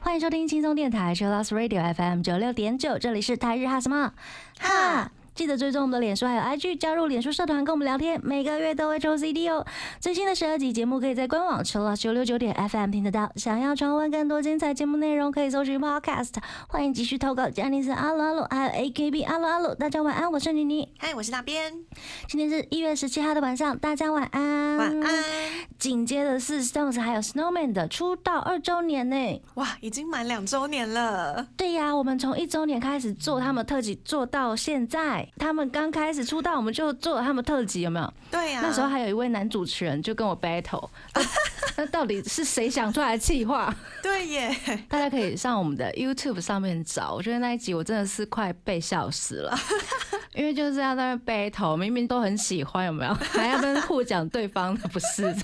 欢迎收听轻松电台 c h i l l o s Radio FM 九六点九，这里是台日哈什么？哈。记得追踪我们的脸书还有 IG，加入脸书社团跟我们聊天，每个月都会抽 CD 哦。最新的十二集节目可以在官网 c h i l l 九六九点 FM 听得到。想要重温更多精彩节目内容，可以搜寻 Podcast。欢迎继续投稿，加尼斯阿鲁阿鲁，还有 AKB 阿鲁阿鲁。大家晚安，我是妮妮。嗨，我是那边。今天是一月十七号的晚上，大家晚安。晚安。紧接着是 Stones 还有 Snowman 的出道二周年呢。哇，已经满两周年了。对呀，我们从一周年开始做他们特辑，做到现在。他们刚开始出道，我们就做了他们特辑，有没有？对呀。那时候还有一位男主持人就跟我 battle，那 到底是谁想出来的气话？对耶。大家可以上我们的 YouTube 上面找，我觉得那一集我真的是快被笑死了。因为就是要在那背头，明明都很喜欢，有没有？还要跟互讲对方的不是？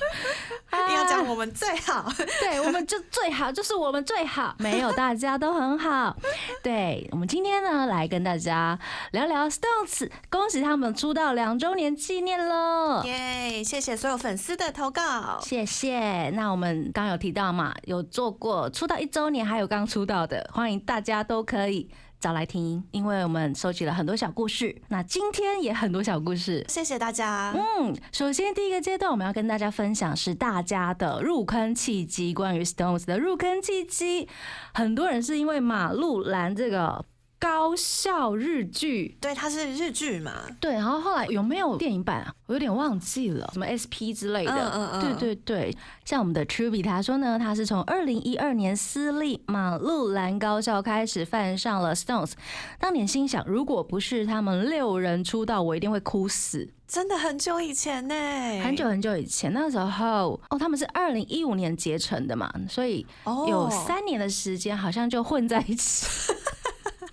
要讲我们最好，对，我们就最好，就是我们最好，没有大家都很好。对，我们今天呢，来跟大家聊聊 Stones，恭喜他们出道两周年纪念喽，耶！谢谢所有粉丝的投稿，谢谢。那我们刚有提到嘛，有做过出道一周年，还有刚出道的，欢迎大家都可以。找来听，因为我们收集了很多小故事。那今天也很多小故事，谢谢大家。嗯，首先第一个阶段我们要跟大家分享是大家的入坑契机，关于 Stones 的入坑契机。很多人是因为马路兰这个。高校日剧，对，它是日剧嘛？对，然后后来有没有电影版啊？我有点忘记了，什么 SP 之类的。嗯嗯嗯。对对对，像我们的 Truby 他说呢，他是从二零一二年私立马路兰高校开始犯上了 Stones，当年心想，如果不是他们六人出道，我一定会哭死。真的很久以前呢，很久很久以前，那时候哦，他们是二零一五年结成的嘛，所以有三年的时间，好像就混在一起。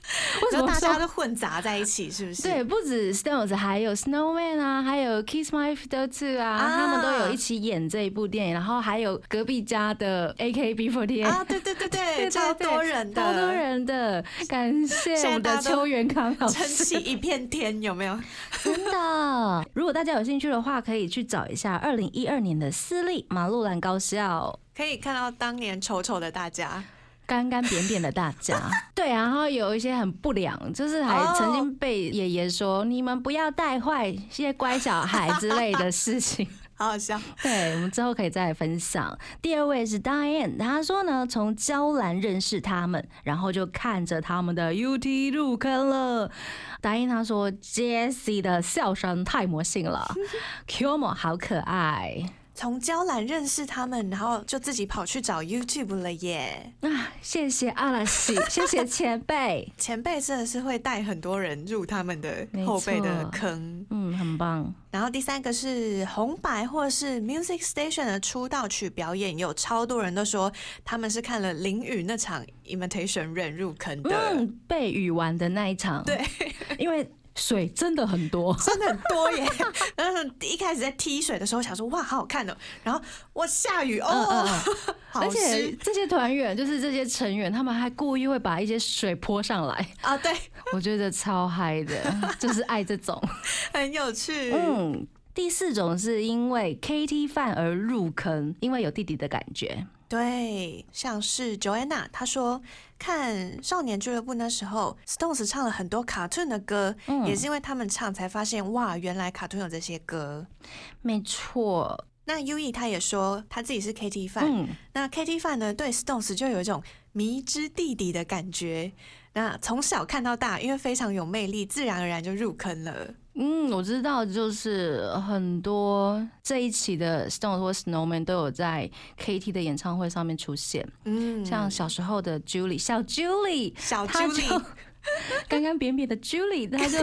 为什么大家都混杂在一起？是不是？对，不止 Stones，还有 Snowman 啊，还有 Kiss My Feet 啊，他们都有一起演这一部电影。然后还有隔壁家的 AKB48 啊，对对对 对，超多人的，超多人的，感谢我们的邱元康老师，撑起一片天，有没有？真的，如果大家有兴趣的话，可以去找一下二零一二年的私立马路兰高校，可以看到当年丑丑的大家。干干扁扁的大家，对，然后有一些很不良，就是还曾经被爷爷说你们不要带坏些乖小孩之类的事情，好 好笑。对，我们之后可以再来分享。第二位是 Diane，他说呢，从娇兰认识他们，然后就看着他们的 UT 入坑了。Diane 他说 Jessie 的笑声太魔性了 q m o 好可爱。从娇兰认识他们，然后就自己跑去找 YouTube 了耶！啊，谢谢阿拉西，谢谢前辈，前辈真的是会带很多人入他们的后辈的坑，嗯，很棒。然后第三个是红白或是 Music Station 的出道曲表演，有超多人都说他们是看了林雨那场 Imitation Rain 入坑的，嗯，被雨玩的那一场，对，因为。水真的很多，真的很多耶！然后一开始在踢水的时候，想说哇，好好看哦。然后哇，下雨哦，而且这些团员就是这些成员，他们还故意会把一些水泼上来啊。对，我觉得超嗨的，就是爱这种，很有趣。嗯，第四种是因为 KT 饭而入坑，因为有弟弟的感觉。对，像是 Joanna，她说看少年俱乐部那时候，Stones 唱了很多卡通的歌，也是因为他们唱才发现哇，原来卡通有这些歌。没错，那 U E 他也说他自己是 KT 范，那 KT 范呢对 Stones 就有一种迷之弟弟的感觉。那从小看到大，因为非常有魅力，自然而然就入坑了。嗯，我知道，就是很多这一期的 Stone 或 Snowman 都有在 KT 的演唱会上面出现。嗯，像小时候的 Julie，小 Julie，小 Julie，干干扁扁的 Julie，他就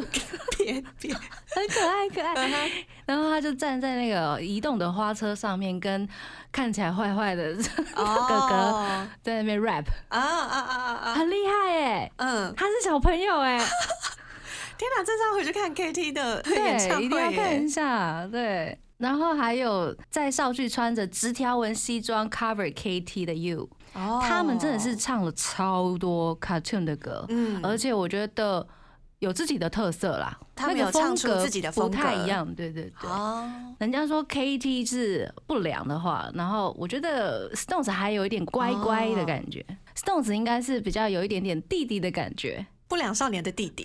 扁扁，很可爱可爱。然后他就站在那个移动的花车上面，跟看起来坏坏的 哥哥在那边 rap。啊啊啊啊！很厉害哎，嗯，他是小朋友哎。天哪，这次要回去看 KT 的 演唱会，一定要看一下。对，然后还有在少剧穿着直条纹西装 cover KT 的 You，他们真的是唱了超多 cartoon 的歌，嗯，而且我觉得有自己的特色啦，他们有唱出自己的风格。不太一样，对对对。哦，人家说 KT 是不良的话，然后我觉得 Stones 还有一点乖乖的感觉，Stones 应该是比较有一点点弟弟的感觉，不良少年的弟弟，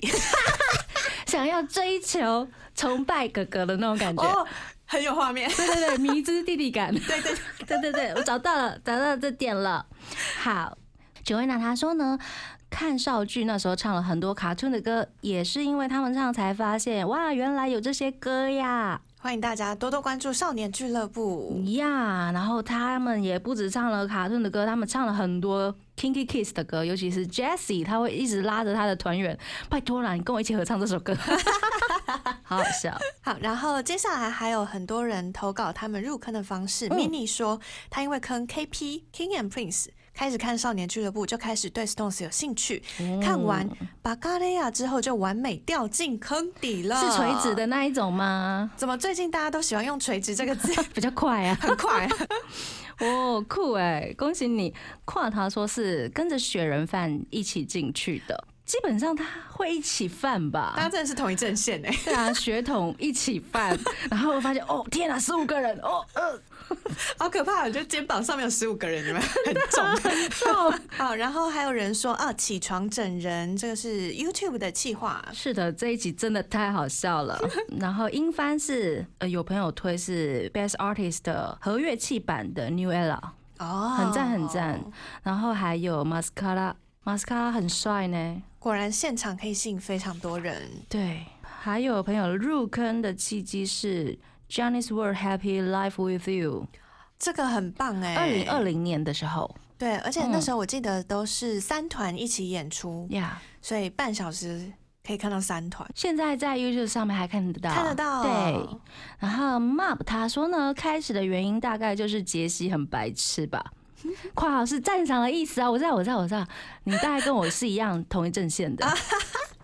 想要追求崇拜哥哥的那种感觉，哦，很有画面，对对对，迷之弟弟感，对对对对对，我找到了，找到这点了。好，九维娜她说呢。看少剧那时候唱了很多卡通的歌，也是因为他们唱才发现，哇，原来有这些歌呀！欢迎大家多多关注少年俱乐部呀。然后他们也不止唱了卡顿的歌，他们唱了很多 Kinky Kiss 的歌，尤其是 Jessie，他会一直拉着他的团员，拜托啦，你跟我一起合唱这首歌，好好笑。好，然后接下来还有很多人投稿他们入坑的方式。Mini 说他因为坑 KP King and Prince。开始看少年俱乐部，就开始对 Stones 有兴趣。看完巴嘎雷亚之后，就完美掉进坑底了。是垂直的那一种吗？怎么最近大家都喜欢用垂直这个字？比较快啊，很快。哦，酷哎，恭喜你！跨他说是跟着雪人饭一起进去的，基本上他会一起犯吧？大家真的是同一阵线哎。对啊，血统一起犯，然后我发现哦，天哪，十五个人哦，呃。好可怕！我觉得肩膀上面有十五个人，你们很重 很重。好，然后还有人说啊，起床整人，这个是 YouTube 的企划。是的，这一集真的太好笑了。然后英翻是呃，有朋友推是 Best Artist 的和乐器版的 New Era，哦，很赞很赞。然后还有 Mascara，Mascara 很帅呢。果然现场可以吸引非常多人。对，还有朋友入坑的契机是。Johnny's World Happy Life with You，这个很棒哎！二零二零年的时候，对，而且那时候我记得都是三团一起演出呀，所以半小时可以看到三团。现在在 YouTube 上面还看得到，看得到。对，然后 Map 他说呢，开始的原因大概就是杰西很白痴吧，括号是赞赏的意思啊，我知道，我知道，我知道，你大概跟我是一样同一阵线的。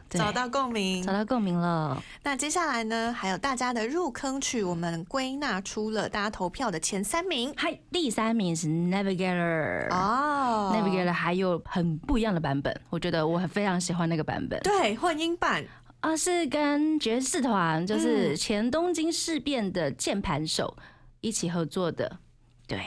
找到共鸣，找到共鸣了。那接下来呢？还有大家的入坑曲，我们归纳出了大家投票的前三名。嗨，第三名是 Navigator 哦，Navigator 还有很不一样的版本，我觉得我很非常喜欢那个版本。对，混音版啊，是跟爵士团，就是前东京事变的键盘手一起合作的。对，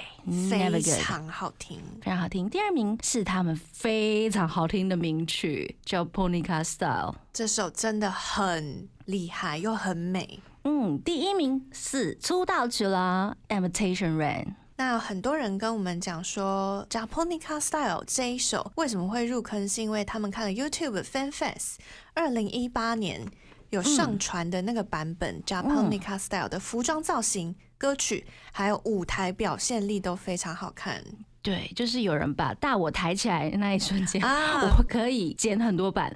非常好听，非常好听。第二名是他们非常好听的名曲，叫《Ponica Style》，这首真的很厉害又很美。嗯，第一名是出道曲啦，《Imitation Rain》。那很多人跟我们讲说，《Japonica Style》这一首为什么会入坑，是因为他们看了 YouTube Fan Fest 二零一八年有上传的那个版本《Japanica Style》的服装造型。歌曲还有舞台表现力都非常好看。对，就是有人把大我抬起来那一瞬间，我可以剪很多版，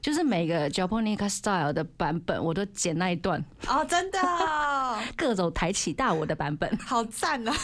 就是每个 Japonica Style 的版本我都剪那一段。哦，真的，各种抬起大我的版本，好赞啊！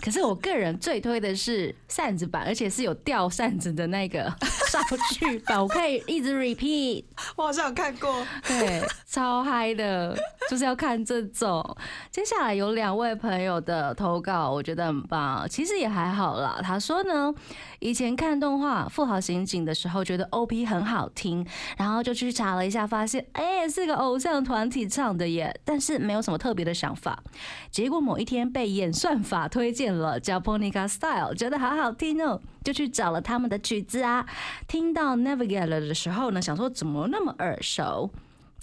可是我个人最推的是扇子版，而且是有吊扇子的那个 少剧版，我可以一直 repeat。我好像有看过，对，超嗨的，就是要看这种。接下来有两位朋友的投稿，我觉得很棒，其实也还。还好啦，他说呢，以前看动画《富豪刑警》的时候，觉得 OP 很好听，然后就去查了一下，发现哎，是个偶像团体唱的耶，但是没有什么特别的想法。结果某一天被演算法推荐了《Japonica Style》，觉得好好听哦，就去找了他们的曲子啊。听到《Navigator》的时候呢，想说怎么那么耳熟？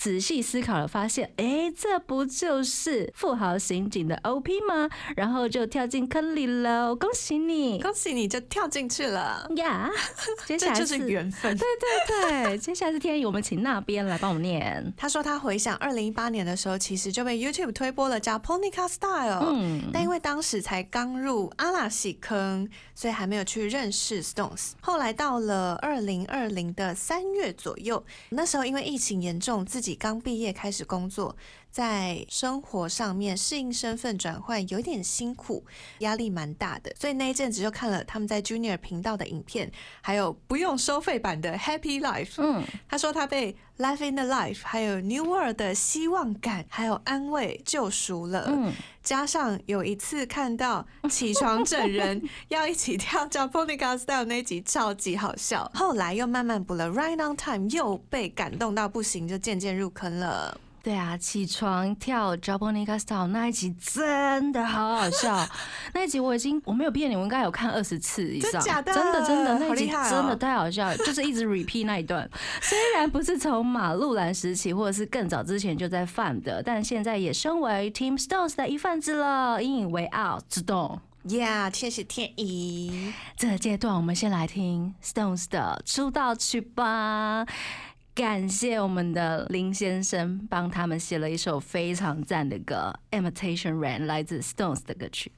仔细思考了，发现，哎，这不就是富豪刑警的 OP 吗？然后就跳进坑里了，恭喜你，恭喜你就跳进去了呀！接下来就是缘分，对对对。接下来是天意，我们请那边来帮我们念。他说他回想二零一八年的时候，其实就被 YouTube 推播了叫 Ponica Style，嗯，但因为当时才刚入阿拉西坑，所以还没有去认识 Stones。后来到了二零二零的三月左右，那时候因为疫情严重，自己刚毕业开始工作，在生活上面适应身份转换有点辛苦，压力蛮大的，所以那一阵子就看了他们在 Junior 频道的影片，还有不用收费版的 Happy Life。嗯，他说他被 Life in the Life 还有 New World 的希望感还有安慰救赎了。嗯，加上有一次看到起床整人 要一起跳 Japonica Style 那集超级好笑，后来又慢慢补了 Right on Time，又被感动到不行，就渐渐入坑了。对啊，起床跳 Japanese Style 那一集真的好好笑，那一集我已经我没有骗你，我应该有看二十次以上，真的真的真的那一集真的太好笑，就是一直 repeat 那一段。虽然不是从马路兰时期或者是更早之前就在犯的，但现在也身为 Team Stones 的一份子了，引以为傲，自动？Yeah，谢谢天意。这个阶段我们先来听 Stones 的出道曲吧。感谢我们的林先生帮他们写了一首非常赞的歌，《Imitation Rain》，来自 Stones 的歌曲。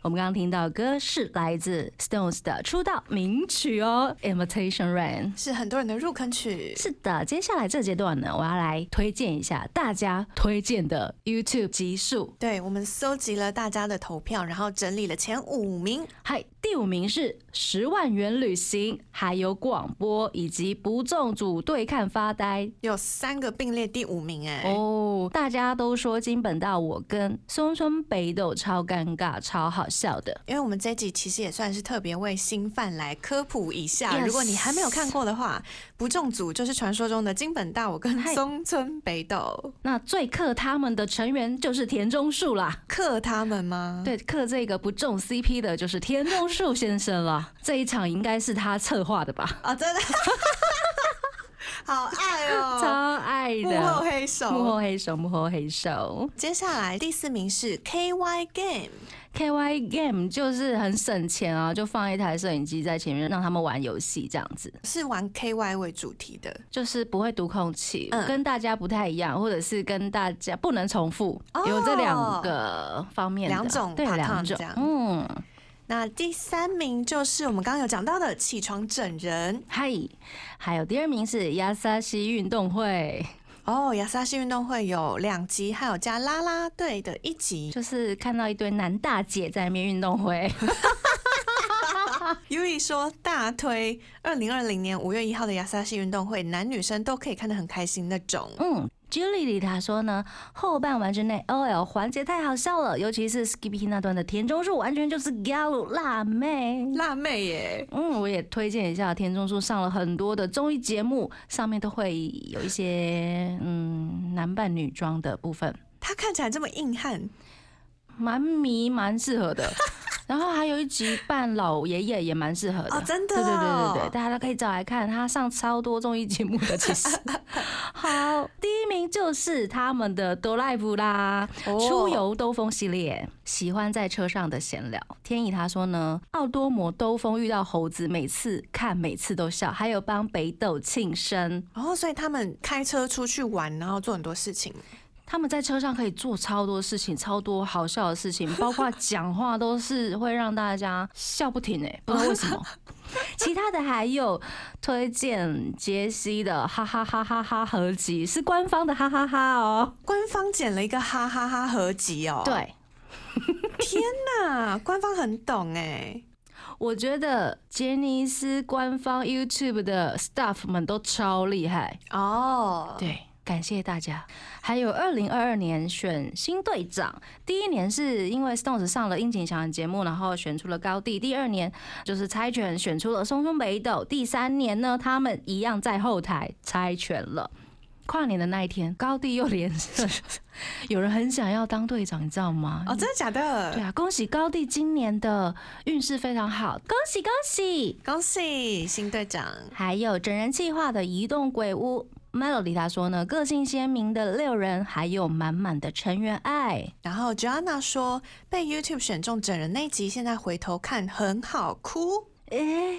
我们刚刚听到歌是来自 Stones 的出道名曲哦，《Imitation Rain》是很多人的入坑曲。是的，接下来这阶段呢，我要来推荐一下大家推荐的 YouTube 集数。对，我们搜集了大家的投票，然后整理了前五名。嗨，第五名是十万元旅行，还有广播以及不中组对看发呆，有三个并列第五名哎。哦，大家都说金本大我跟松村北斗超尴尬，超好。笑的，因为我们这集其实也算是特别为新饭来科普一下。如果你还没有看过的话，不中组就是传说中的金本大我跟松村北斗。那最克他们的成员就是田中树啦。克他们吗？对，克这个不中 CP 的就是田中树先生了。这一场应该是他策划的吧？啊，真的，好爱哦，超爱的幕后黑手，幕后黑手，幕后黑手。接下来第四名是 KY Game。K Y Game 就是很省钱啊，就放一台摄影机在前面，让他们玩游戏这样子。是玩 K Y 为主题的，就是不会读空气，跟大家不太一样，或者是跟大家不能重复，有这两个方面，两种对两种。嗯，那第三名就是我们刚刚有讲到的起床整人，嗨，还有第二名是亚萨西运动会。哦，亚萨西运动会有两集，还有加啦啦队的一集，就是看到一堆男大姐在那边运动会。U E 说大推二零二零年五月一号的亚萨西运动会，男女生都可以看得很开心那种。嗯。Julie 他说呢，后半完之内 OL 环节太好笑了，尤其是 Skippy 那段的田中树，完全就是 Gal 辣妹，辣妹耶。嗯，我也推荐一下田中树上了很多的综艺节目，上面都会有一些嗯男扮女装的部分。他看起来这么硬汉，蛮迷，蛮适合的。然后还有一集扮老爷爷也蛮适合的，真的，对对对对对，大家都可以找来看，他上超多综艺节目的，其实。好，第一名就是他们的哆啦 A 啦，出游兜风系列，喜欢在车上的闲聊。天意他说呢，奥多摩兜风遇到猴子，每次看每次都笑，还有帮北斗庆生，哦，所以他们开车出去玩，然后做很多事情。他们在车上可以做超多事情，超多好笑的事情，包括讲话都是会让大家笑不停哎，不知道为什么。其他的还有推荐杰西的哈哈哈哈哈合集，是官方的哈哈哈哦，官方剪了一个哈哈哈合集哦。对，天哪，官方很懂哎。我觉得杰尼斯官方 YouTube 的 staff 们都超厉害哦。对。感谢大家。还有二零二二年选新队长，第一年是因为 Stones 上了樱井翔的节目，然后选出了高地。第二年就是猜拳选出了松松北斗。第三年呢，他们一样在后台猜拳了。跨年的那一天，高地又连胜，有人很想要当队长，你知道吗？哦，真的假的？对啊，恭喜高地今年的运势非常好，恭喜恭喜恭喜新队长！还有整人计划的移动鬼屋。Melody 他说呢，个性鲜明的六人，还有满满的成员爱。然后 Joanna 说，被 YouTube 选中整人那集，现在回头看很好哭。哎，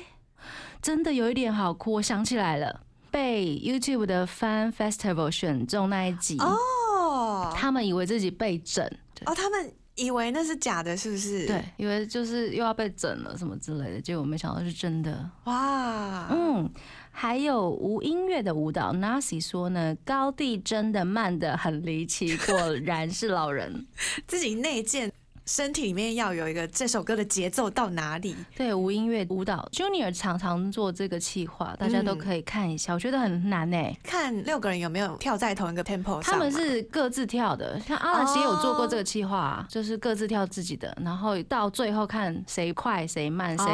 真的有一点好哭。我想起来了，被 YouTube 的 Fan Festival 选中那一集哦，他们以为自己被整哦，他们。以为那是假的，是不是？对，以为就是又要被整了什么之类的，结果没想到是真的。哇，嗯，还有无音乐的舞蹈，Nasi 说呢，高地真的慢的很离奇，果然是老人，自己内建。身体里面要有一个这首歌的节奏到哪里？对，无音乐舞蹈，Junior 常常做这个企划，大家都可以看一下。我觉得很难诶，看六个人有没有跳在同一个 tempo 上。他们是各自跳的，像阿拉西也有做过这个企划，就是各自跳自己的，然后到最后看谁快谁慢，谁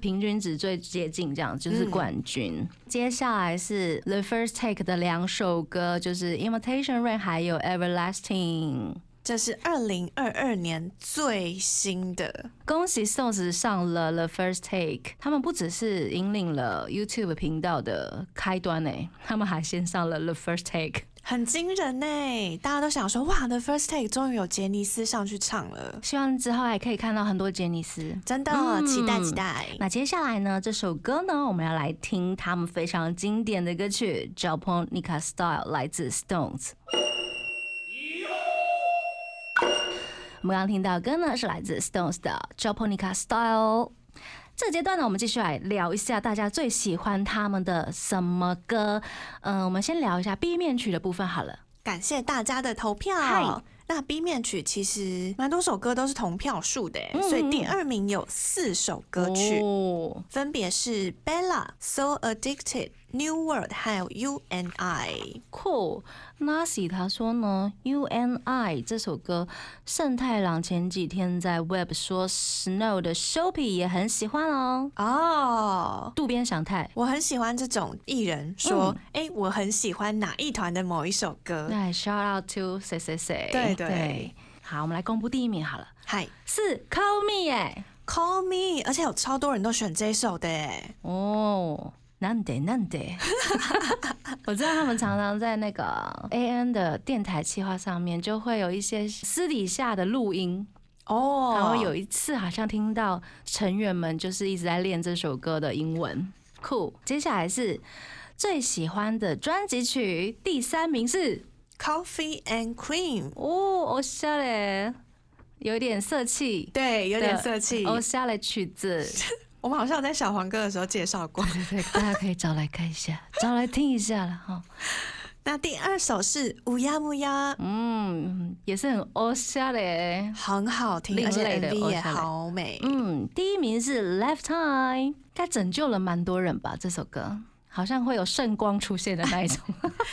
平均值最接近，这样就是冠军。接下来是 The First Take 的两首歌，就是 Invitation Rain 还有 Everlasting。这是二零二二年最新的，恭喜 Stones 上了 The First Take。他们不只是引领了 YouTube 频道的开端呢，他们还先上了 The First Take，很惊人呢。大家都想说，哇，The First Take 终于有杰尼斯上去唱了，希望之后还可以看到很多杰尼斯，真的期待期待。那接下来呢，这首歌呢，我们要来听他们非常经典的歌曲《Japonica Style》，来自 Stones。我们刚刚听到歌呢，是来自 Stones 的 Japonica Style。这个阶段呢，我们继续来聊一下大家最喜欢他们的什么歌。嗯，我们先聊一下 B 面曲的部分好了。感谢大家的投票。那 B 面曲其实蛮多首歌都是同票数的，所以第二名有四首歌曲，分别是 Bella、So Addicted、New World 还有 You and I。Cool。Nasi 他说呢，You and I 这首歌，盛太郎前几天在 Web 说，Snow 的 Shopee 也很喜欢哦。哦，渡边祥太，我很喜欢这种艺人说，哎，我很喜欢哪一团的某一首歌。那，Shout out to 谁谁谁。对对。好，我们来公布第一名好了。嗨，是 Call Me 哎，Call Me，而且有超多人都选这首的哎。哦。难得难得，我知道他们常常在那个 A N 的电台企划上面，就会有一些私底下的录音哦。然后有一次好像听到成员们就是一直在练这首歌的英文，酷。接下来是最喜欢的专辑曲，第三名是 Coffee and Cream。哦，欧夏嘞，有点色气，对，有点色气，欧夏的曲子。我们好像在小黄歌的时候介绍过，对对，大家可以找来看一下，找来听一下了哈。那第二首是乌鸦木鸦，嗯，也是很欧夏嘞，很好听，而且 MV 也好美。嗯，第一名是 Lifetime，它拯救了蛮多人吧？这首歌好像会有圣光出现的那一种，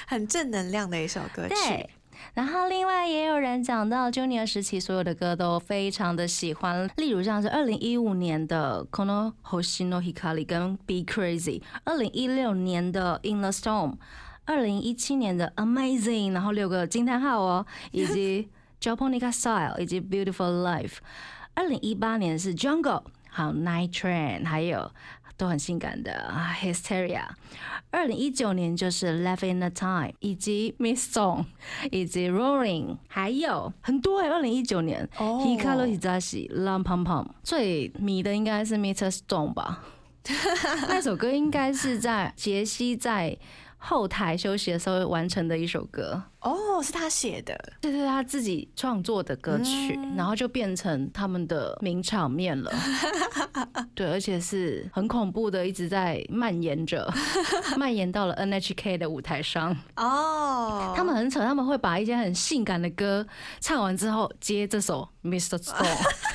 很正能量的一首歌曲。对然后另外也有人讲到，Junior 时期所有的歌都非常的喜欢，例如像是二零一五年的 Kono Hoshino Hikari 跟 Be Crazy，二零一六年的 In the Storm，二零一七年的 Amazing，然后六个惊叹号哦，以及 Japonica Style，以及 Beautiful Life，二零一八年是 Jungle，好 Night Train，还有。都很性感的，Hysteria。二零一九年就是 Left in the Time，以及 Miss Song，以及 Rolling，还有很多哎。二零一九年，Hikaru Hisashi、Lam Pum Pum，最迷的应该是 Mr. Stone 吧？那首歌应该是在杰西在。后台休息的时候完成的一首歌哦，是他写的，这是，他自己创作的歌曲，然后就变成他们的名场面了。对，而且是很恐怖的，一直在蔓延着，蔓延到了 NHK 的舞台上。哦，他们很扯，他们会把一些很性感的歌唱完之后，接这首 Mr. Stone。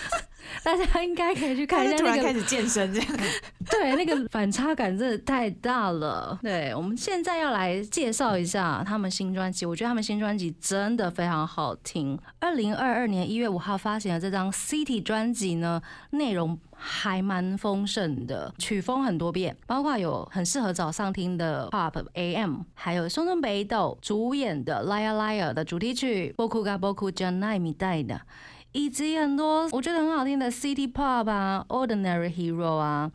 大家应该可以去看一下那个开始健身这样，对，那个反差感真的太大了。对，我们现在要来介绍一下他们新专辑，我觉得他们新专辑真的非常好听。二零二二年一月五号发行的这张 City 专辑呢，内容还蛮丰盛的，曲风很多变，包括有很适合早上听的 Pop AM，还有松村北斗主演的 Liar Liar 的主题曲 Boku ga Boku Janai Mi 带的。以及很多我觉得很好听的 City Pop 啊，Ordinary Hero 啊，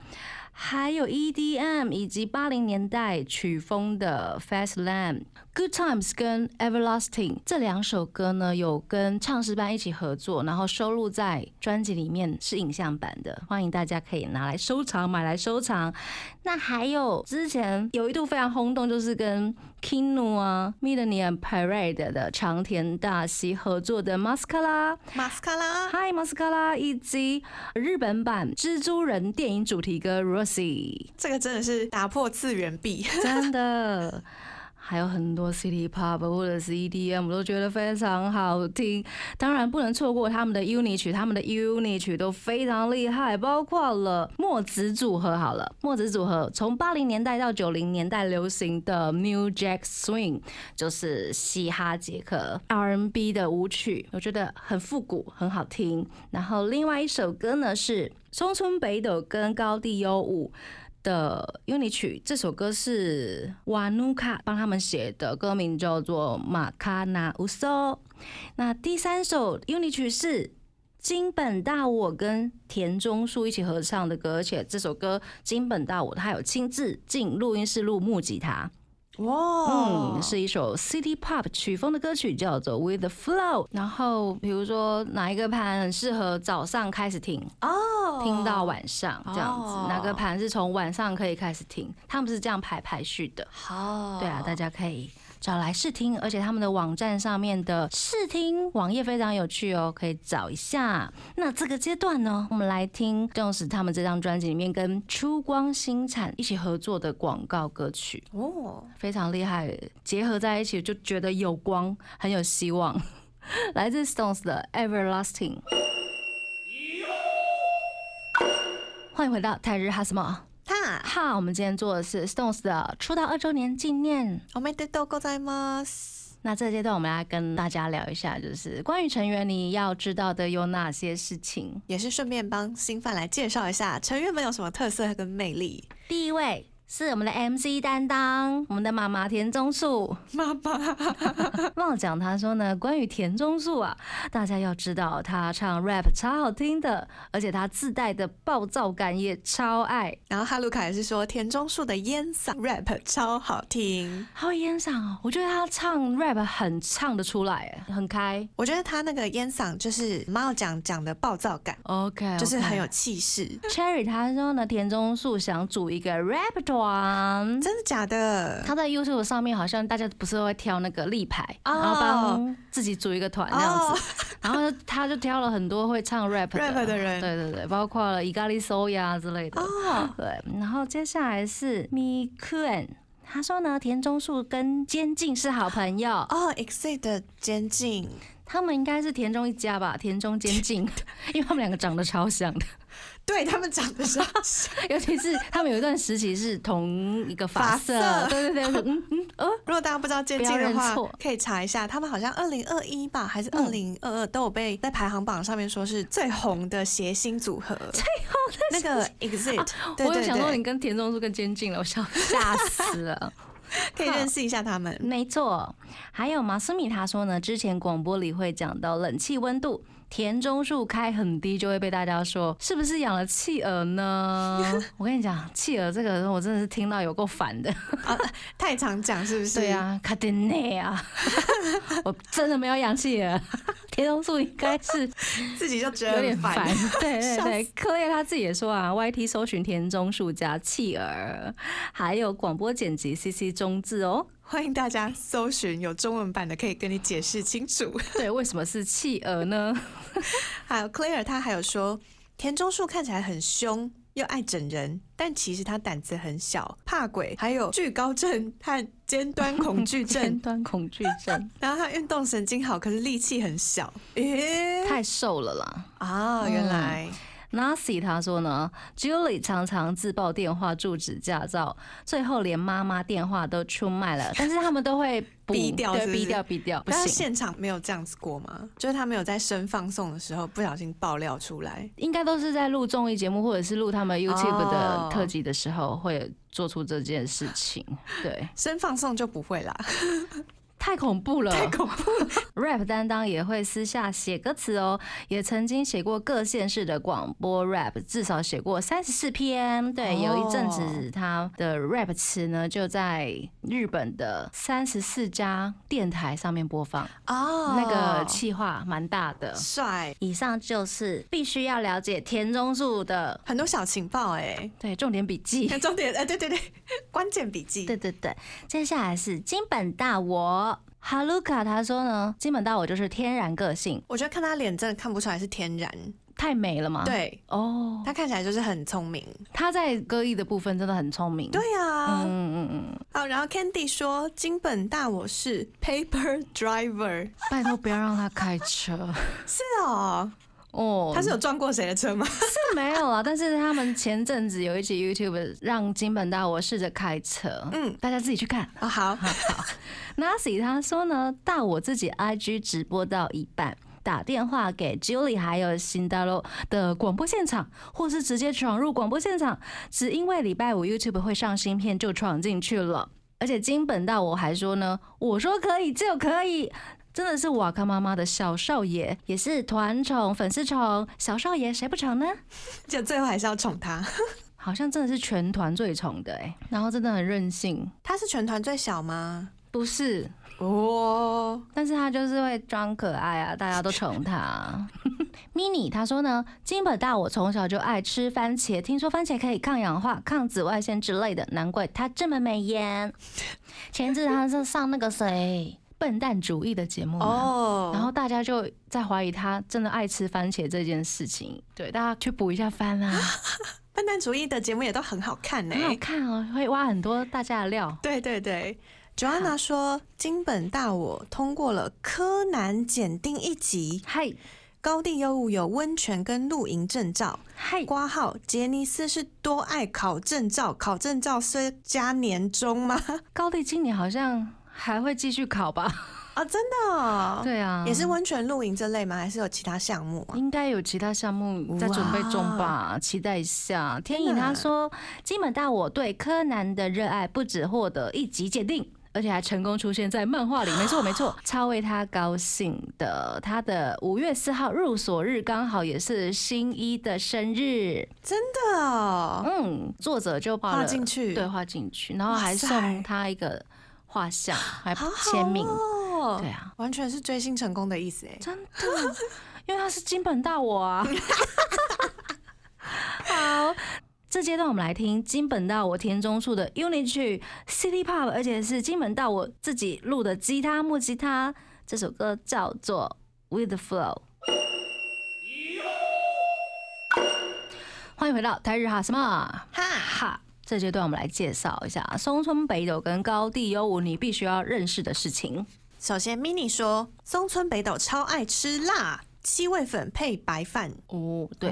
还有 EDM，以及八零年代曲风的 Fast Lane、Good Times 跟 Everlasting 这两首歌呢，有跟唱诗班一起合作，然后收录在专辑里面是影像版的，欢迎大家可以拿来收藏，买来收藏。那还有之前有一度非常轰动，就是跟 Kinu 啊 Millennium Parade 的长田大希合作的 Mascara Mascara Hi Mascara，以及日本版蜘蛛人电影主题歌 Rosie，这个真的是打破次元壁，真的。还有很多 City Pop 或者是 EDM，都觉得非常好听。当然不能错过他们的 Uni 曲，他们的 Uni 曲都非常厉害，包括了墨子组合。好了，墨子组合从八零年代到九零年代流行的 New Jack Swing，就是嘻哈杰克 R&B 的舞曲，我觉得很复古，很好听。然后另外一首歌呢是松村北斗跟高地优舞。的 UNI 曲这首歌是瓦努卡帮他们写的，歌名叫做《马卡纳乌索》。那第三首 UNI 曲是金本大我跟田中树一起合唱的歌，而且这首歌金本大我他有亲自进录音室录木吉他。哇，嗯，是一首 City Pop 曲风的歌曲，叫做 With the Flow。然后比如说哪一个盘很适合早上开始听哦，听到晚上这样子，哪个盘是从晚上可以开始听，他们是这样排排序的。好，对啊，大家可以。找来试听，而且他们的网站上面的试听网页非常有趣哦，可以找一下。那这个阶段呢，我们来听正是他们这张专辑里面跟出光新产一起合作的广告歌曲哦，非常厉害，结合在一起就觉得有光，很有希望。来自 Stones 的 Everlasting，欢迎回到泰日哈什么。好，我们今天做的是 Stones 的出道二周年纪念。おめでとうございます？那这阶段我们来跟大家聊一下，就是关于成员你要知道的有哪些事情，也是顺便帮新范来介绍一下成员们有什么特色跟魅力。第一位。是我们的 MC 担当，我们的妈妈田中树。妈妈 忘了讲，他说呢，关于田中树啊，大家要知道他唱 rap 超好听的，而且他自带的暴躁感也超爱。然后哈鲁卡也是说田中树的烟嗓 rap 超好听，好烟嗓哦，我觉得他唱 rap 很唱得出来，很开。我觉得他那个烟嗓就是猫讲讲的暴躁感，OK，就是很有气势。Cherry 他说呢，田中树想组一个 rap 团。真的假的？他在 YouTube 上面好像大家不是会挑那个立牌，然后帮自己组一个团这样子，然后他就挑了很多会唱 rap rap 的人，对对对，包括了伊咖喱 so 呀之类的。哦，对，然后接下来是 Mi Kun，他说呢，田中树跟监禁是好朋友哦，Exit 的监禁，他们应该是田中一家吧？田中监禁，因为他们两个长得超像的。对他们长得像，尤其是他们有一段时期是同一个发色。对对对，嗯嗯呃，如果大家不知道接近的话，可以查一下，他们好像二零二一吧，还是二零二二，都有被在排行榜上面说是最红的谐星组合。最红的那个 Exit，我有想说你跟田中树更接近了，我笑吓死了。可以认识一下他们。没错，还有马思米他说呢，之前广播里会讲到冷气温度。田中树开很低，就会被大家说是不是养了企鹅呢？我跟你讲，企鹅这个我真的是听到有够烦的，太常讲是不是？对啊，卡丁内啊，我真的没有养企鹅。田中树应该是 自己就觉得有点烦。对对对，科叶他自己也说啊，YT 搜寻田中树加企鹅，还有广播剪辑 CC 中字哦。欢迎大家搜寻有中文版的，可以跟你解释清楚。对，为什么是企鹅呢？还有 Claire，他还有说田中树看起来很凶，又爱整人，但其实他胆子很小，怕鬼，还有惧高症和尖端恐惧症。尖端恐惧症。然后他运动神经好，可是力气很小。诶，太瘦了啦！啊，原来。Nasi 他说呢，Julie 常常自报电话、住址、驾照，最后连妈妈电话都出卖了，但是他们都会逼掉，对，逼掉，逼掉。不是现场没有这样子过吗？就是他没有在声放送的时候不小心爆料出来，应该都是在录综艺节目或者是录他们 YouTube 的特辑的时候会做出这件事情。对，声放送就不会啦。太恐怖了，太恐怖了。rap 担当也会私下写歌词哦，也曾经写过各县市的广播 rap，至少写过三十四篇。对，有一阵子他的 rap 词呢就在日本的三十四家电台上面播放哦，那个气话蛮大的，帅。以上就是必须要了解田中树的很多小情报哎，对，重点笔记，重点哎，对对对，关键笔记，对对对。接下来是金本大我。哈鲁卡他说呢，金本大我就是天然个性。我觉得看他脸真的看不出来是天然，太美了嘛？对，哦，他看起来就是很聪明。他在歌艺的部分真的很聪明。对呀，嗯嗯嗯。好，然后 Candy 说金本大我是 Paper Driver，拜托不要让他开车。是哦。哦，他是有撞过谁的车吗？是没有啊，但是他们前阵子有一集 YouTube 让金本大我试着开车，嗯，大家自己去看啊。好，好，Nasi 他说呢，大我自己 IG 直播到一半，打电话给 Julie 还有新大陆的广播现场，或是直接闯入广播现场，只因为礼拜五 YouTube 会上新片就闯进去了，而且金本大我还说呢，我说可以就可以。真的是瓦卡妈妈的小少爷，也是团宠、粉丝宠，小少爷谁不宠呢？就最后还是要宠他，好像真的是全团最宠的哎，然后真的很任性。他是全团最小吗？不是哦，但是他就是会装可爱啊，大家都宠他。mini 他说呢，金本大我从小就爱吃番茄，听说番茄可以抗氧化、抗紫外线之类的，难怪他这么美颜。前阵他是上那个谁？笨蛋主义的节目哦，然后大家就在怀疑他真的爱吃番茄这件事情。对，大家去补一下番啊！笨蛋主义的节目也都很好看呢，很好看哦，会挖很多大家的料。对对对，Joanna 说金本大我通过了柯南检定一级，嗨，高地优物有温泉跟露营证照，嗨，挂号杰尼斯是多爱考证照，考证照是加年终吗？高地今年好像。还会继续考吧？啊，真的？对啊，也是温泉露营这类吗？还是有其他项目？应该有其他项目在准备中吧，期待一下。天颖他说，金本大我对柯南的热爱不止获得一级鉴定，而且还成功出现在漫画里。没错，没错，超为他高兴的。他的五月四号入所日刚好也是新一的生日，真的哦。嗯，作者就画进去，对，画进去，然后还送他一个。画像 还签名，对啊，完全是追星成功的意思哎，真的，因为他是金本大我啊。好，这阶段我们来听金本大我田中树的 Unit 曲 City Pop，而且是金本大我自己录的吉他木吉他，这首歌叫做 With the Flow。欢迎回到台日哈什么？哈。哈。这阶段我们来介绍一下松村北斗跟高地优吾你必须要认识的事情。首先，mini 说松村北斗超爱吃辣，七味粉配白饭。哦，对，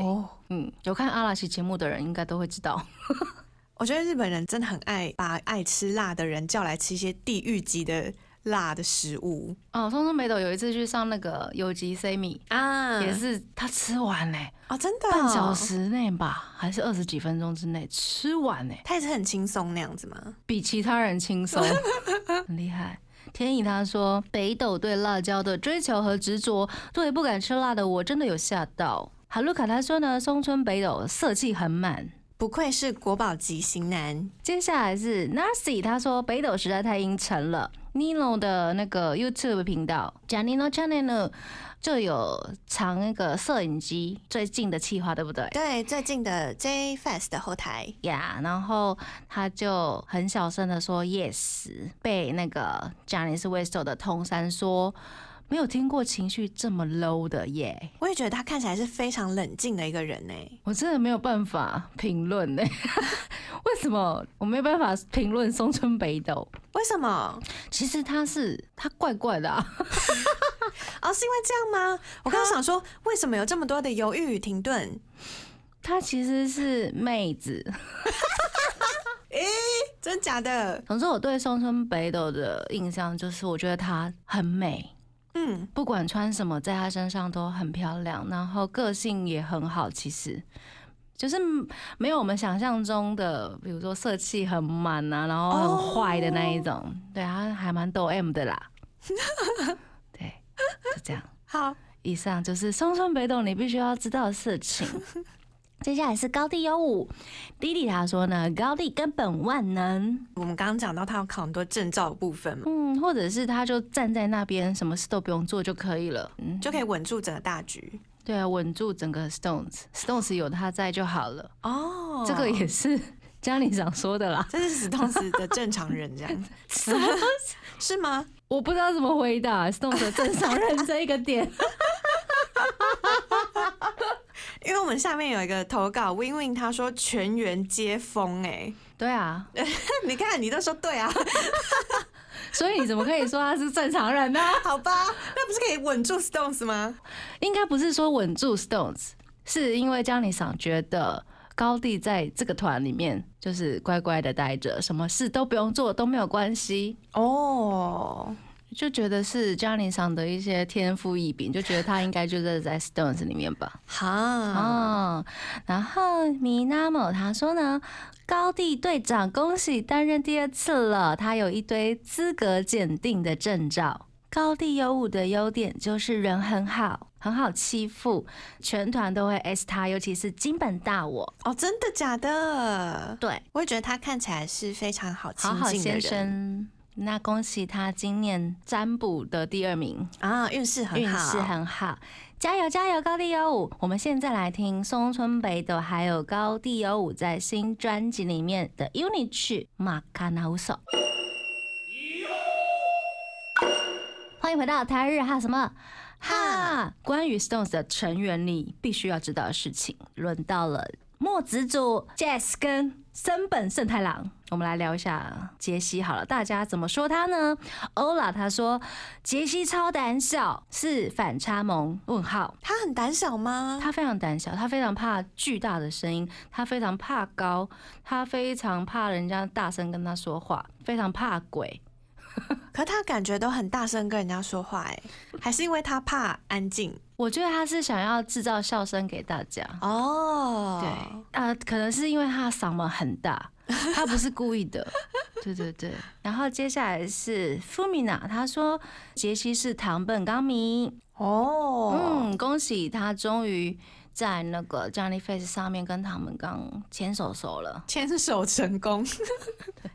嗯，有看阿拉西节目的人应该都会知道。我觉得日本人真的很爱把爱吃辣的人叫来吃一些地狱级的。辣的食物哦，松松北斗有一次去上那个有机 C 米啊，也是他吃完嘞啊，真的半小时内吧，还是二十几分钟之内吃完嘞，他也是很轻松那样子吗？比其他人轻松，很厉害。天意他说北斗对辣椒的追求和执着，作为不敢吃辣的我真的有吓到。哈鲁卡他说呢，松村北斗色气很满。不愧是国宝级型男。接下来是 Narcy，他说北斗实在太阴沉了。Nino 的那个 YouTube 频道 j a n i n o Channel 就有藏那个摄影机最近的企划，对不对？对，最近的 J Fast 的后台呀。然后他就很小声的说 Yes，被那个 Janice West 的通山说。没有听过情绪这么 low 的耶！我也觉得他看起来是非常冷静的一个人呢。我真的没有办法评论呢，为什么我没有办法评论松村北斗？为什么？其实他是他怪怪的啊！哦，是因为这样吗？我刚刚想说，为什么有这么多的犹豫与停顿？他其实是妹子。诶，真假的？总之，我对松村北斗的印象就是，我觉得她很美。嗯，不管穿什么，在她身上都很漂亮，然后个性也很好。其实就是没有我们想象中的，比如说色气很满啊，然后很坏的那一种。对，她还蛮逗 M 的啦。对，就这样。好，以上就是松村北斗你必须要知道的事情。接下来是高地优五，弟弟他说呢，高地根本万能。我们刚刚讲到他要考很多证照的部分嘛，嗯，或者是他就站在那边，什么事都不用做就可以了，嗯，就可以稳住整个大局。对啊，稳住整个 Stones，Stones 有他在就好了。哦，这个也是江里长说的啦，这是 Stones 的正常人这样子，是吗？我不知道怎么回答 Stones 正常人这一个点。因为我们下面有一个投稿，Win Win 他说全员接风，哎，对啊，你看你都说对啊，所以你怎么可以说他是正常人呢？好吧，那不是可以稳住 Stones 吗？应该不是说稳住 Stones，是因为江里桑觉得高地在这个团里面就是乖乖的待着，什么事都不用做都没有关系哦。就觉得是 Johnny 上的一些天赋异禀，就觉得他应该就是在 Stones 里面吧。好，哦，然后米纳姆他说呢，高地队长恭喜担任第二次了，他有一堆资格检定的证照。高地有五的优点就是人很好，很好欺负，全团都会 S 他，尤其是金本大我。哦，真的假的？对，我也觉得他看起来是非常好亲近的人。那恭喜他今年占卜的第二名啊，运势很好，运势很好，加油加油！高地优五，我们现在来听松村北斗还有高地优五在新专辑里面的 UNIT 曲《马卡纳乌索》。欢迎回到台日哈什么哈？关于 Stones 的成员，里必须要知道的事情，轮到了。墨子组 Jazz 跟森本圣太郎，我们来聊一下杰西好了。大家怎么说他呢？欧拉他说杰西超胆小，是反差萌？问号，他很胆小吗？他非常胆小，他非常怕巨大的声音，他非常怕高，他非常怕人家大声跟他说话，非常怕鬼。可他感觉都很大声跟人家说话，哎，还是因为他怕安静？我觉得他是想要制造笑声给大家。哦，对，呃，可能是因为他嗓门很大，他不是故意的。对对对。然后接下来是 Fumina，他说杰西是唐本刚明。哦，嗯，恭喜他终于。在那个 Johnny Face 上面跟他们刚牵手手了，牵手成功。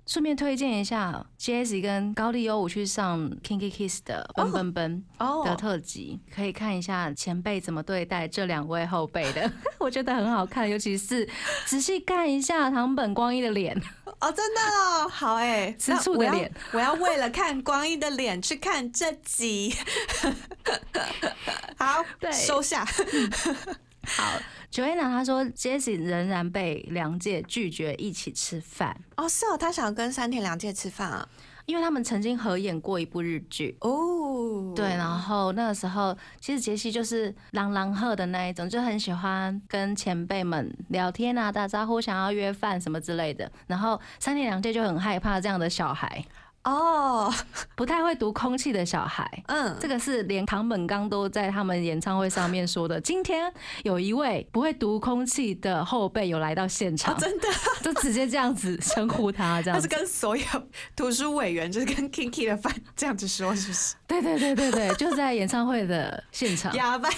顺便推荐一下 Jessie 跟高丽优舞去上 Kinky Kiss 的奔奔奔的特辑，可以看一下前辈怎么对待这两位后辈的，我觉得很好看，尤其是仔细看一下唐本光一的脸。哦，真的哦，好哎，吃醋的脸，我要为了看光一的脸去看这集。好，对，收下。好，Joanna 他说，Jessie 仍然被梁介拒绝一起吃饭。哦，是哦，他想跟三田凉介吃饭啊，因为他们曾经合演过一部日剧。哦，对，然后那个时候，其实杰西就是狼狼赫的那一种，就很喜欢跟前辈们聊天啊，打招呼，想要约饭什么之类的。然后三田良介就很害怕这样的小孩。哦，不太会读空气的小孩，嗯，这个是连唐本刚都在他们演唱会上面说的。今天有一位不会读空气的后辈有来到现场，真的，就直接这样子称呼他，这样。他是跟所有图书委员，就是跟 Kiki 的饭这样子说，是不是？对对对对对，就在演唱会的现场。哑巴。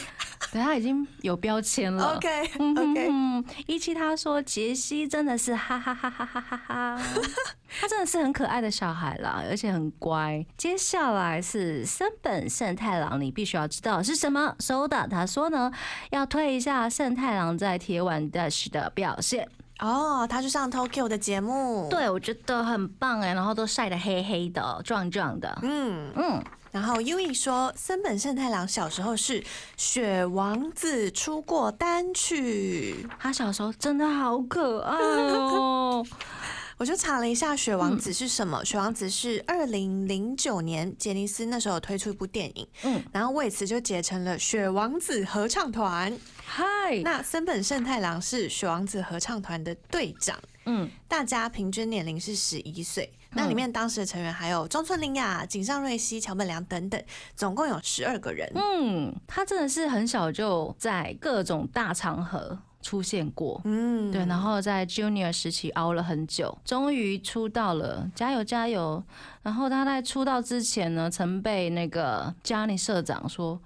对他已经有标签了。OK OK。一期他说杰西真的是哈哈哈哈哈哈哈，他真的是很可爱的小孩啦，而且很乖。接下来是森本圣太郎，你必须要知道是什么。收到，他说呢要推一下圣太郎在铁腕 Dash 的表现。哦，他去上 Tokyo 的节目，对我觉得很棒哎，然后都晒得黑黑的、壮壮的。嗯嗯。然后 U E 说，森本圣太郎小时候是雪王子出过单曲，他小时候真的好可爱哦。我就查了一下雪王子是什么，雪王子是二零零九年杰尼斯那时候推出一部电影，嗯，然后为此就结成了雪王子合唱团。嗨，那森本圣太郎是雪王子合唱团的队长，嗯，大家平均年龄是十一岁。那里面当时的成员还有中村玲雅、井上瑞希、桥本良等等，总共有十二个人。嗯，他真的是很小就在各种大场合出现过，嗯，对，然后在 Junior 时期熬了很久，终于出道了，加油加油！然后他在出道之前呢，曾被那个 Johnny 社长说：“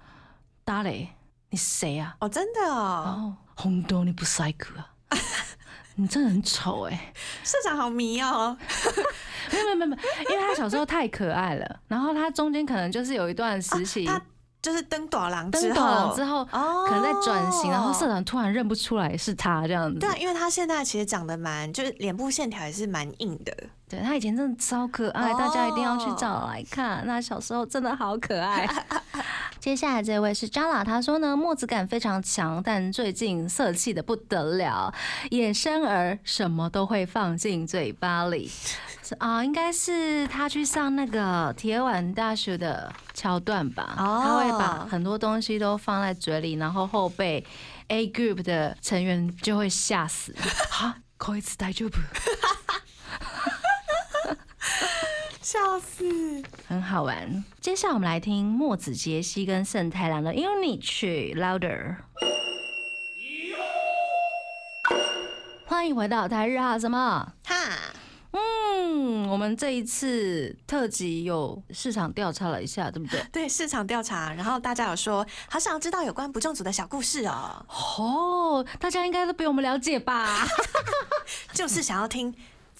达雷，你谁啊？”哦，真的哦，红豆你不帅哥啊？你真的很丑哎！社长好迷哦，没有没有没有，因为他小时候太可爱了，然后他中间可能就是有一段时期。就是登短廊之后，之后可能在转型，然后社长突然认不出来是他这样子。对，因为他现在其实长得蛮，就是脸部线条也是蛮硬的。对他以前真的超可爱，大家一定要去找来看。那小时候真的好可爱。接下来这位是 Jala，，他说呢，墨子感非常强，但最近色气的不得了，野生儿什么都会放进嘴巴里。啊，应该是他去上那个铁腕大学的桥段吧？他会把很多东西都放在嘴里，然后后背 A group 的成员就会吓死。哈，可以吃大酒不？笑死，很好玩。接下来我们来听墨子杰西跟圣太郎的《Unity Louder》。欢迎回到台日哈什么哈？嗯，我们这一次特辑有市场调查了一下，对不对？对，市场调查，然后大家有说好想要知道有关不正组的小故事哦。哦，大家应该都比我们了解吧？就是想要听，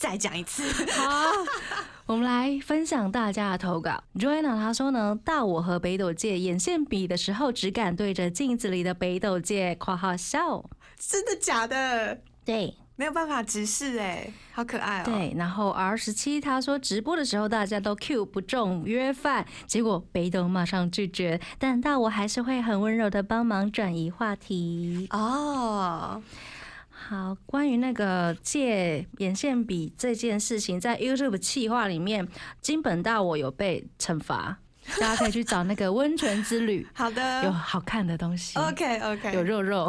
再讲一次。好，我们来分享大家的投稿。Joanna 她说呢，大我和北斗界眼线笔的时候，只敢对着镜子里的北斗界括号笑。真的假的？对。没有办法直视哎，好可爱哦。对，然后 R 十七他说直播的时候大家都 Q 不中约饭，结果北斗马上拒绝，但大我还是会很温柔的帮忙转移话题。哦，好，关于那个借眼线笔这件事情，在 YouTube 企划里面，金本大我有被惩罚。大家可以去找那个温泉之旅，好的，有好看的东西，OK OK，有肉肉，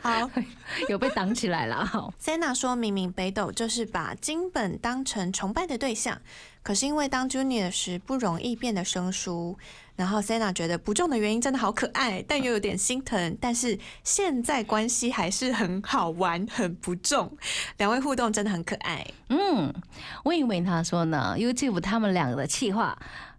好，有被挡起来了。好，Senna 说明明北斗就是把金本当成崇拜的对象，可是因为当 Junior 时不容易变得生疏，然后 Senna 觉得不中的原因真的好可爱，但又有点心疼，但是现在关系还是很好玩，很不重，两位互动真的很可爱。嗯问一问他说呢，YouTube 他们两个的气话。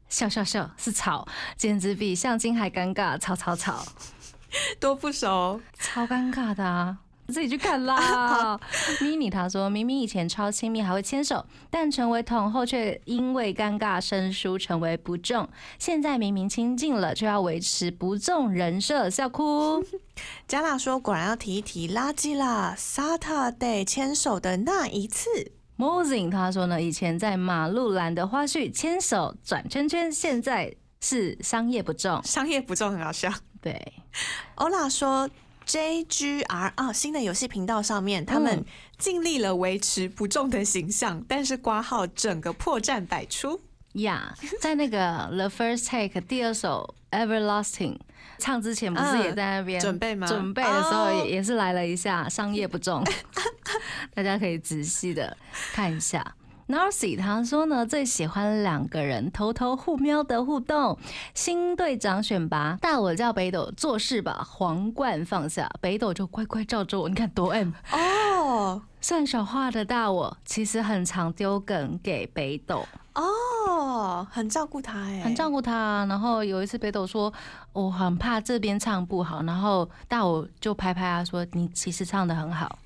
笑笑笑是吵，简直比相亲还尴尬。吵吵吵，多不熟，超尴尬的啊！自己去看啦。mini 他说明明以前超亲密，还会牵手，但成为同后却因为尴尬生疏，成为不重。现在明明亲近了，却要维持不重人设，笑哭。加纳说果然要提一提垃圾啦，Saturday 牵手的那一次。Mozing 他说呢，以前在马路兰的花絮牵手转圈圈，现在是商业不重，商业不重很好笑。对，欧拉说 JGR 啊，新的游戏频道上面，他们尽力了维持不重的形象，但是挂号整个破绽百出。呀，在那个 The First Take 第二首 Everlasting 唱之前，不是也在那边准备吗？准备的时候也也是来了一下商业不重，大家可以仔细的看一下。Narcy 他说呢，最喜欢两个人偷偷互瞄的互动。新队长选拔，大我叫北斗做事吧，皇冠放下，北斗就乖乖照着我。你看多 M 哦，算小话的大我其实很常丢梗给北斗哦，很照顾他哎，很照顾他。然后有一次北斗说，我很怕这边唱不好，然后大我就拍拍他说，你其实唱的很好。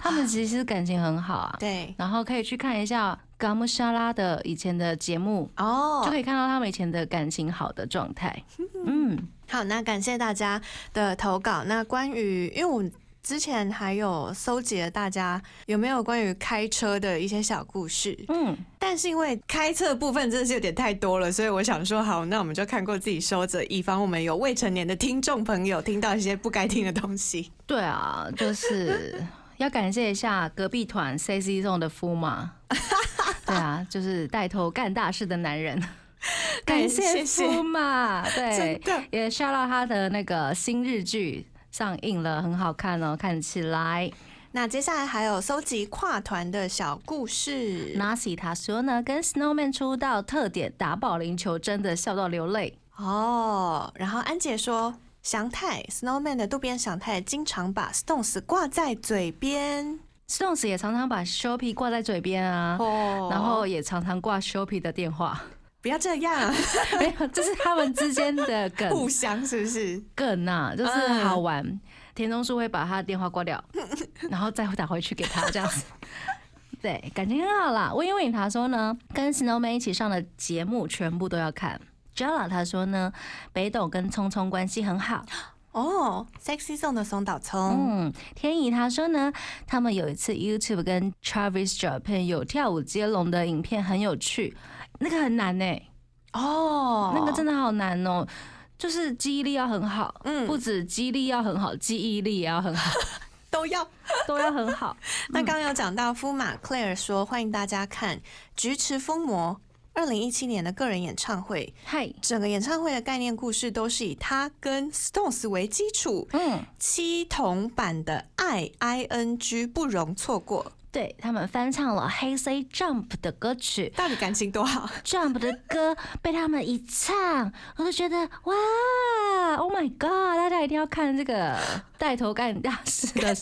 他们其实感情很好啊，对，然后可以去看一下嘎木沙拉的以前的节目哦，就可以看到他们以前的感情好的状态。嗯，好，那感谢大家的投稿。那关于，因为我们之前还有搜集了大家有没有关于开车的一些小故事，嗯，但是因为开车部分真的是有点太多了，所以我想说，好，那我们就看过自己收着，以防我们有未成年的听众朋友听到一些不该听的东西。对啊，就是。要感谢一下隔壁团 C C 送的夫嘛，对啊，就是带头干大事的男人。感谢夫嘛，对，也 shout 到他的那个新日剧上映了，很好看哦，看起来。那接下来还有搜集跨团的小故事。Nasi 他说呢，跟 Snowman 出道特点打保龄球，真的笑到流泪。哦，然后安姐说。祥太 Snowman 的渡边祥太经常把 Stones 挂在嘴边，Stones 也常常把 Shopee 挂在嘴边啊，然后也常常挂 Shopee 的电话。不要这样，没有，这是他们之间的梗，互相是不是？梗呐，就是好玩。田中树会把他的电话挂掉，然后再打回去给他，这样子。对，感情很好啦。温温他说呢，跟 Snowman 一起上的节目全部都要看。Jella 他说呢，北斗跟聪聪关系很好 哦，Sexy 送的松岛聪。嗯，天怡他说呢，他们有一次 YouTube 跟 Travis Japan 有跳舞接龙的影片，很有趣，那个很难呢。哦，那个真的好难哦，就是记忆力要很好，嗯，不止记忆力要很好，记忆力也要很好，都要都要很好。那刚刚有讲到夫马 Claire 说，欢迎大家看《菊池风魔》。二零一七年的个人演唱会，嗨，整个演唱会的概念故事都是以他跟 Stones 为基础，嗯，七童版的爱 I N G 不容错过。对他们翻唱了黑 C Jump 的歌曲，到底感情多好？Jump 的歌被他们一唱，我就觉得哇，Oh my God！大家一定要看这个带头干大事的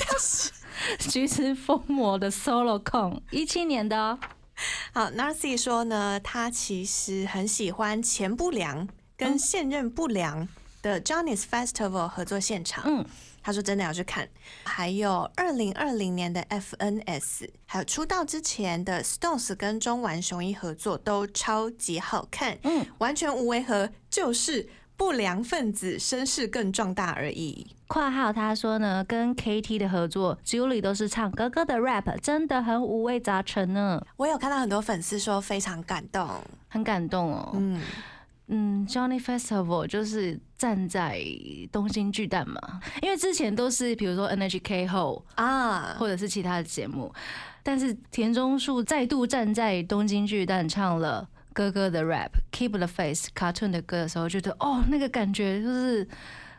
橘子疯魔的 Solo 控，一七年的。好，Narcy 说呢，他其实很喜欢前不良跟现任不良的 Johnny's Festival 合作现场。嗯，他说真的要去看。还有二零二零年的 FNS，还有出道之前的 Stones 跟中丸雄一合作都超级好看。嗯，完全无违和，就是。不良分子声势更壮大而已。括号他说呢，跟 KT 的合作，Julie 都是唱哥哥的 rap，真的很五味杂陈呢。我有看到很多粉丝说非常感动，很感动哦。嗯嗯，Johnny Festival 就是站在东京巨蛋嘛，因为之前都是比如说 NHK 后啊，或者是其他的节目，但是田中树再度站在东京巨蛋唱了。哥哥的 rap，Keep the Face，Cartoon 的歌的时候，觉得哦，那个感觉就是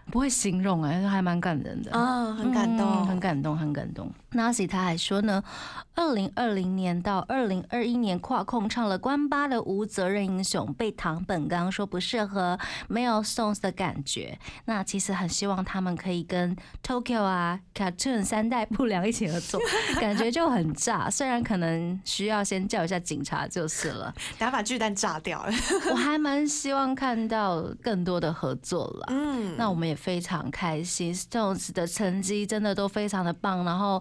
不会形容哎，还蛮感人的啊，很感动，很感动，很感动。Nasi 他还说呢，二零二零年到二零二一年跨控唱了关八的无责任英雄，被唐本刚说不适合，没有 songs 的感觉。那其实很希望他们可以跟 Tokyo 啊 Cartoon 三代不良一起合作，感觉就很炸。虽然可能需要先叫一下警察就是了，等下把巨蛋炸掉了。我还蛮希望看到更多的合作了。嗯，那我们也非常开心，Stones 的成绩真的都非常的棒，然后。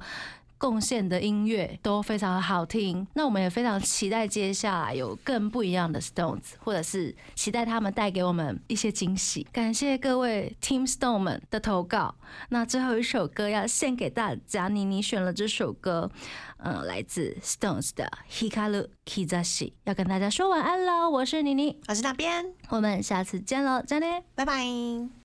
贡献的音乐都非常好听，那我们也非常期待接下来有更不一样的 Stones，或者是期待他们带给我们一些惊喜。感谢各位 Team Stone 们的投稿。那最后一首歌要献给大家，妮妮选了这首歌，嗯，来自 Stones 的 Hikaru Kizashi，要跟大家说晚安喽。我是妮妮，我是那边，我们下次见喽，再见，拜拜。